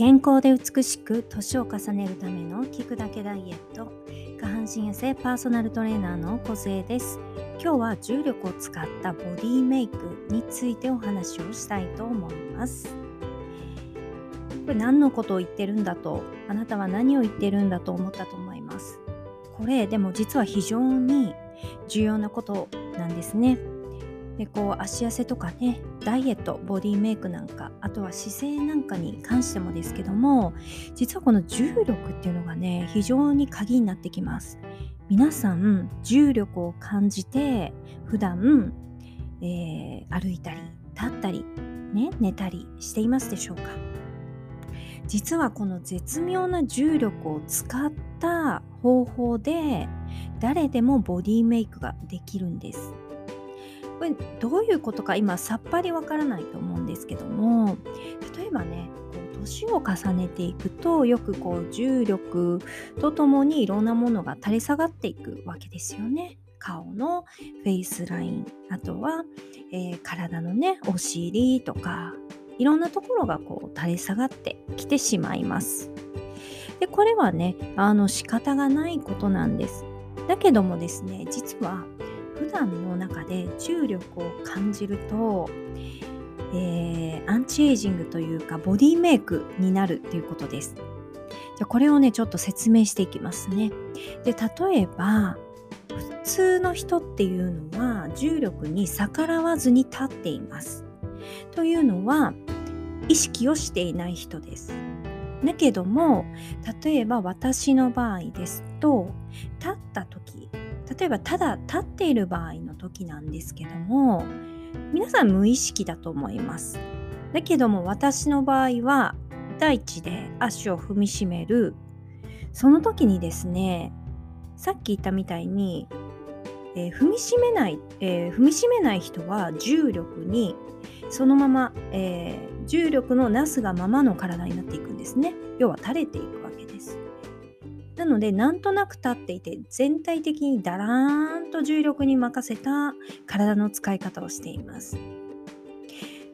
健康で美しく年を重ねるための聞くだけダイエット。下半身痩せパーソナルトレーナーの小です。今日は重力を使ったボディメイクについてお話をしたいと思います。これ何のことを言ってるんだとあなたは何を言ってるんだと思ったと思います？これでも実は非常に重要なことなんですね。でこう足痩せとかねダイエットボディメイクなんかあとは姿勢なんかに関してもですけども実はこの重力っていうのがね非常に鍵になってきます。皆さん重力を感じて普段、えー、歩いたり立ったり、ね、寝たりしていますでしょうか？実はこの絶妙な重力を使った方法で誰でもボディメイクができるんです。これどういうことか今さっぱりわからないと思うんですけども例えばね年を重ねていくとよくこう重力とともにいろんなものが垂れ下がっていくわけですよね。顔のフェイスラインあとは、えー、体のねお尻とかいろんなところがこう垂れ下がってきてしまいます。でこれはねあの仕方がないことなんです。だけどもですね実は普段の中で重力を感じると、えー、アンチエイジングというかボディメイクになるっていうことです。じゃこれをねちょっと説明していきますね。で例えば普通の人っていうのは重力に逆らわずに立っています。というのは意識をしていない人です。だけども例えば私の場合ですと立った時例えばただ立っている場合の時なんですけども皆さん無意識だと思います。だけども私の場合は大地で足を踏みしめる。その時にですねさっき言ったみたいに、えー、踏みしめない、えー、踏みしめない人は重力にそのまま、えー、重力のなすがままの体になっていくんですね。要は垂れていくわけです。なのでなんとなく立っていて全体的にだらーんと重力に任せた体の使い方をしています。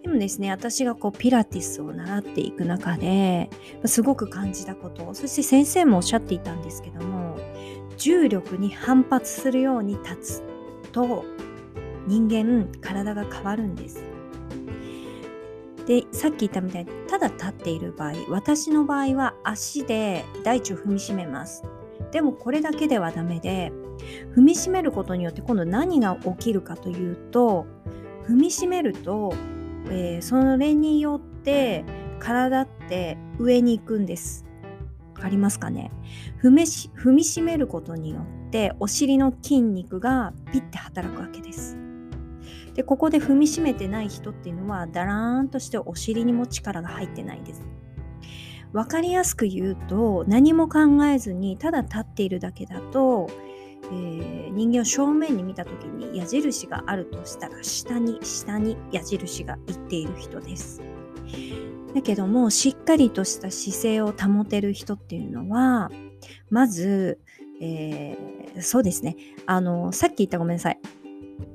でもですね私がこうピラティスを習っていく中ですごく感じたことそして先生もおっしゃっていたんですけども重力に反発するように立つと人間体が変わるんです。でさっき言ったみたいにただ立っている場合私の場合は足で大地を踏みしめます。でもこれだけではダメで踏みしめることによって今度何が起きるかというと踏みしめると、えー、それによって体って上に行くんです。わかりますかね？踏みし踏みしめることによってお尻の筋肉がピッて働くわけです。でここで踏みしめてない人っていうのはだらーんとしてお尻にも力が入ってないです。分かりやすく言うと何も考えずにただ立っているだけだと、えー、人間を正面に見た時に矢印があるとしたら下に下に矢印がいっている人です。だけどもしっかりとした姿勢を保てる人っていうのはまず、えー、そうですね。あのさっき言ったごめんなさい。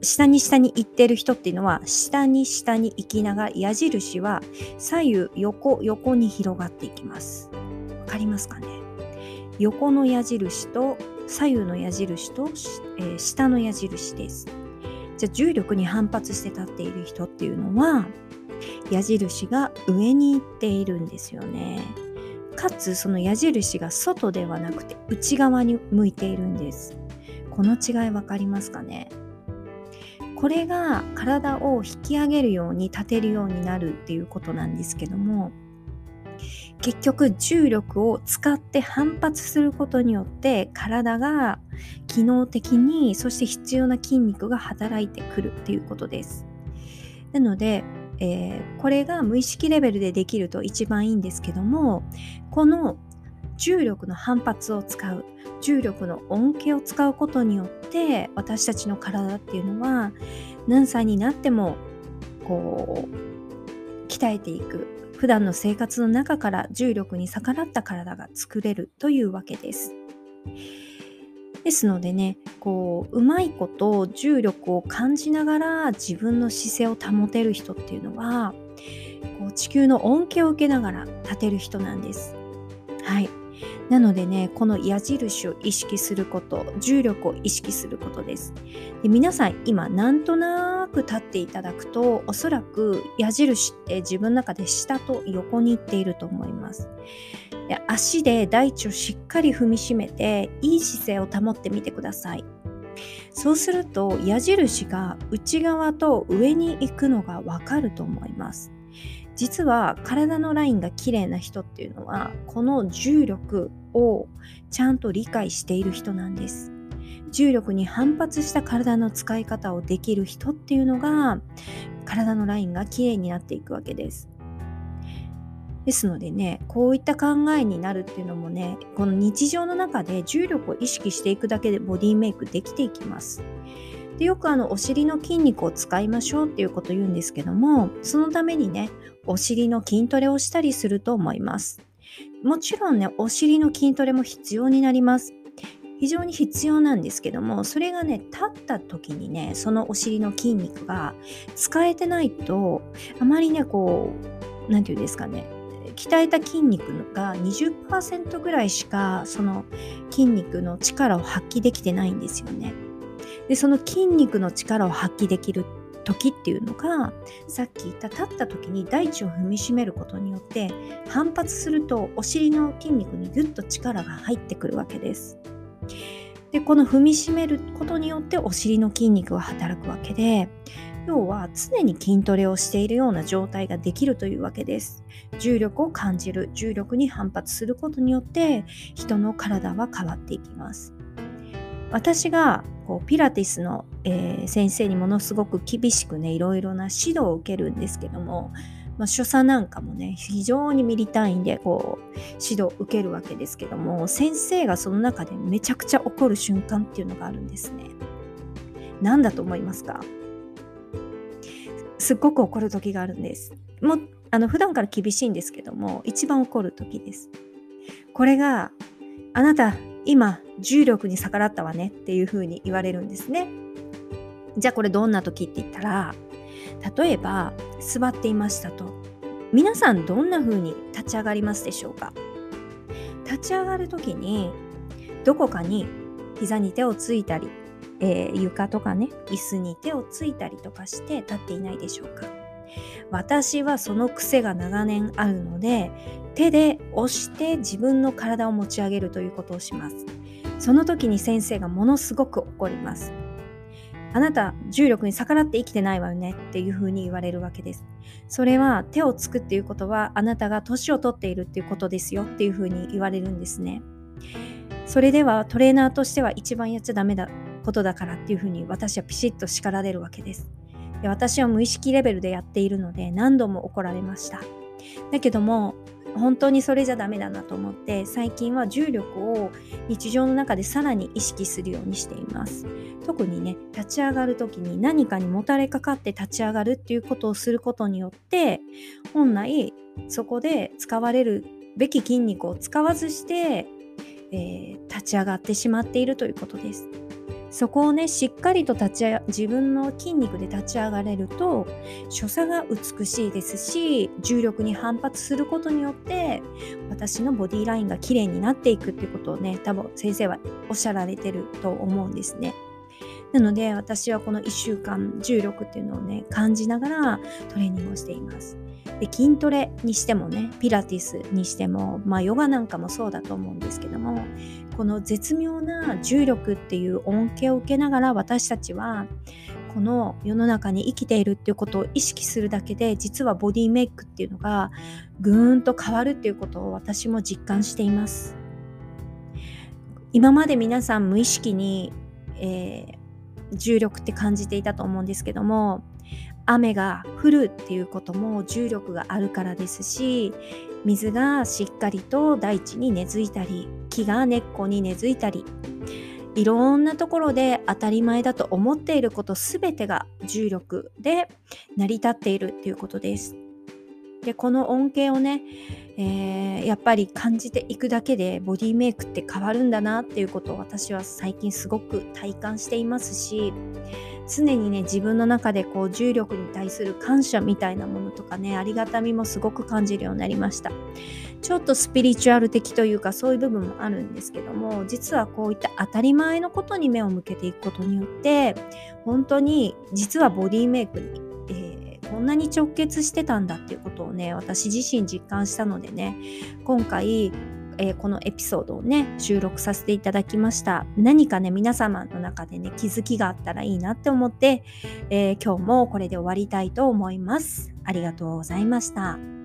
下に下に行ってる人っていうのは下に下に行きながら矢印は左右横横に広がっていきます。わかりますかね？横の矢印と左右の矢印と、えー、下の矢印です。じゃあ重力に反発して立っている人っていうのは矢印が上に行っているんですよね。かつその矢印が外ではなくて内側に向いているんです。この違い分かりますかね？これが体を引き上げるように立てるようになるっていうことなんですけども結局重力を使って反発することによって体が機能的にそして必要な筋肉が働いてくるっていうことです。なので、えー、これが無意識レベルでできると一番いいんですけどもこの重力の反発を使う重力の恩恵を使うことによって私たちの体っていうのは何歳になってもこう鍛えていく普段の生活の中から重力に逆らった体が作れるというわけです。ですのでねこううまいこと重力を感じながら自分の姿勢を保てる人っていうのはこう地球の恩恵を受けながら立てる人なんです。はいなのでねこの矢印を意識すること重力を意識することです。で皆さん今なんとなく立っていただくとおそらく矢印って自分の中で下と横に行っていると思います。で足で大地をしっかり踏みしめていい姿勢を保ってみてください。そうすると矢印が内側と上に行くのがわかると思います。実は体のラインが綺麗な人っていうのはこの重力をちゃんと理解している人なんです。重力に反発した体の使い方をできる人っていうのが体のラインが綺麗になっていくわけです。ですのでねこういった考えになるっていうのもねこの日常の中で重力を意識していくだけでボディメイクできていきます。でよくあのお尻の筋肉を使いましょうっていうこと言うんですけどもそのためにねお尻の筋トレをしたりすると思いますもちろんねお尻の筋トレも必要になります非常に必要なんですけどもそれがね立った時にねそのお尻の筋肉が使えてないとあまりねこう何て言うんですかね鍛えた筋肉が20%ぐらいしかその筋肉の力を発揮できてないんですよね。でその筋肉の力を発揮できる時っていうのがさっき言った立った時に大地を踏みしめることによって反発するとお尻の筋肉にぐっと力が入ってくるわけです。でこの踏みしめることによってお尻の筋肉が働くわけで要は常に筋トレをしているような状態ができるというわけです。重力を感じる重力に反発することによって人の体は変わっていきます。私がこうピラティスの、えー、先生にものすごく厳しくねいろいろな指導を受けるんですけども、まあ、所作なんかもね非常にミリ単位でこう指導を受けるわけですけども先生がその中でめちゃくちゃ怒る瞬間っていうのがあるんですね。何だと思いますか？すっごく怒る時があるんです。もあの普段から厳しいんですけども一番怒る時です。これがあなた今重力に逆らったわねっていうふうに言われるんですね。じゃあこれどんな時って言ったら例えば座っていましたと。皆さんどんな風に立ち上がりますでしょうか？立ち上がる時にどこかに膝に手をついたり、えー、床とかね椅子に手をついたりとかして立っていないでしょうか？私はその癖が長年あるので手で押して自分の体を持ち上げるということをします。その時に先生がものすごく怒ります。あなた重力に逆らって生きてないわよねっていうふうに言われるわけです。それは手をつくっていうことはあなたが年を取っているっていうことですよっていうふうに言われるんですね。それではトレーナーとしては一番やっちゃダメだことだからっていうふうに私はピシッと叱られるわけです。で私は無意識レベルでやっているので何度も怒られました。だけども本当にそれじゃダメだなと思って最近は重力を日常の中でさらに意識するようにしています。特にね立ち上がる時に何かにもたれかかって立ち上がるっていうことをすることによって本来そこで使われるべき筋肉を使わずして、えー、立ち上がってしまっているということです。そこをねしっかりと立ち自分の筋肉で立ち上がれると所作が美しいですし重力に反発することによって私のボディラインが綺麗になっていくっていうことをね多分先生はおっしゃられてると思うんですね。なので私はこの1週間重力っていうのをね感じながらトレーニングをしています。で筋トレにしてもねピラティスにしてもまあヨガなんかもそうだと思うんですけどもこの絶妙な重力っていう恩恵を受けながら私たちはこの世の中に生きているっていうことを意識するだけで実はボディメイクっていうのがぐーんと変わるっていうことを私も実感しています。今まで皆さん無意識に、えー、重力って感じていたと思うんですけども雨が降るっていうことも重力があるからですし水がしっかりと大地に根付いたり木が根っこに根付いたりいろんなところで当たり前だと思っていることすべてが重力で成り立っているっていうことです。でこの恩恵をね、えー、やっぱり感じていくだけでボディメイクって変わるんだなっていうことを私は最近すごく体感していますし常にね自分の中でこう重力に対する感謝みたいなものとかねありがたみもすごく感じるようになりました。ちょっとスピリチュアル的というかそういう部分もあるんですけども実はこういった当たり前のことに目を向けていくことによって本当に実はボディメイクに、こんなに直結してたんだっていうことをね私自身実感したのでね今回えー、このエピソードをね収録させていただきました何かね皆様の中でね気づきがあったらいいなって思って、えー、今日もこれで終わりたいと思いますありがとうございました。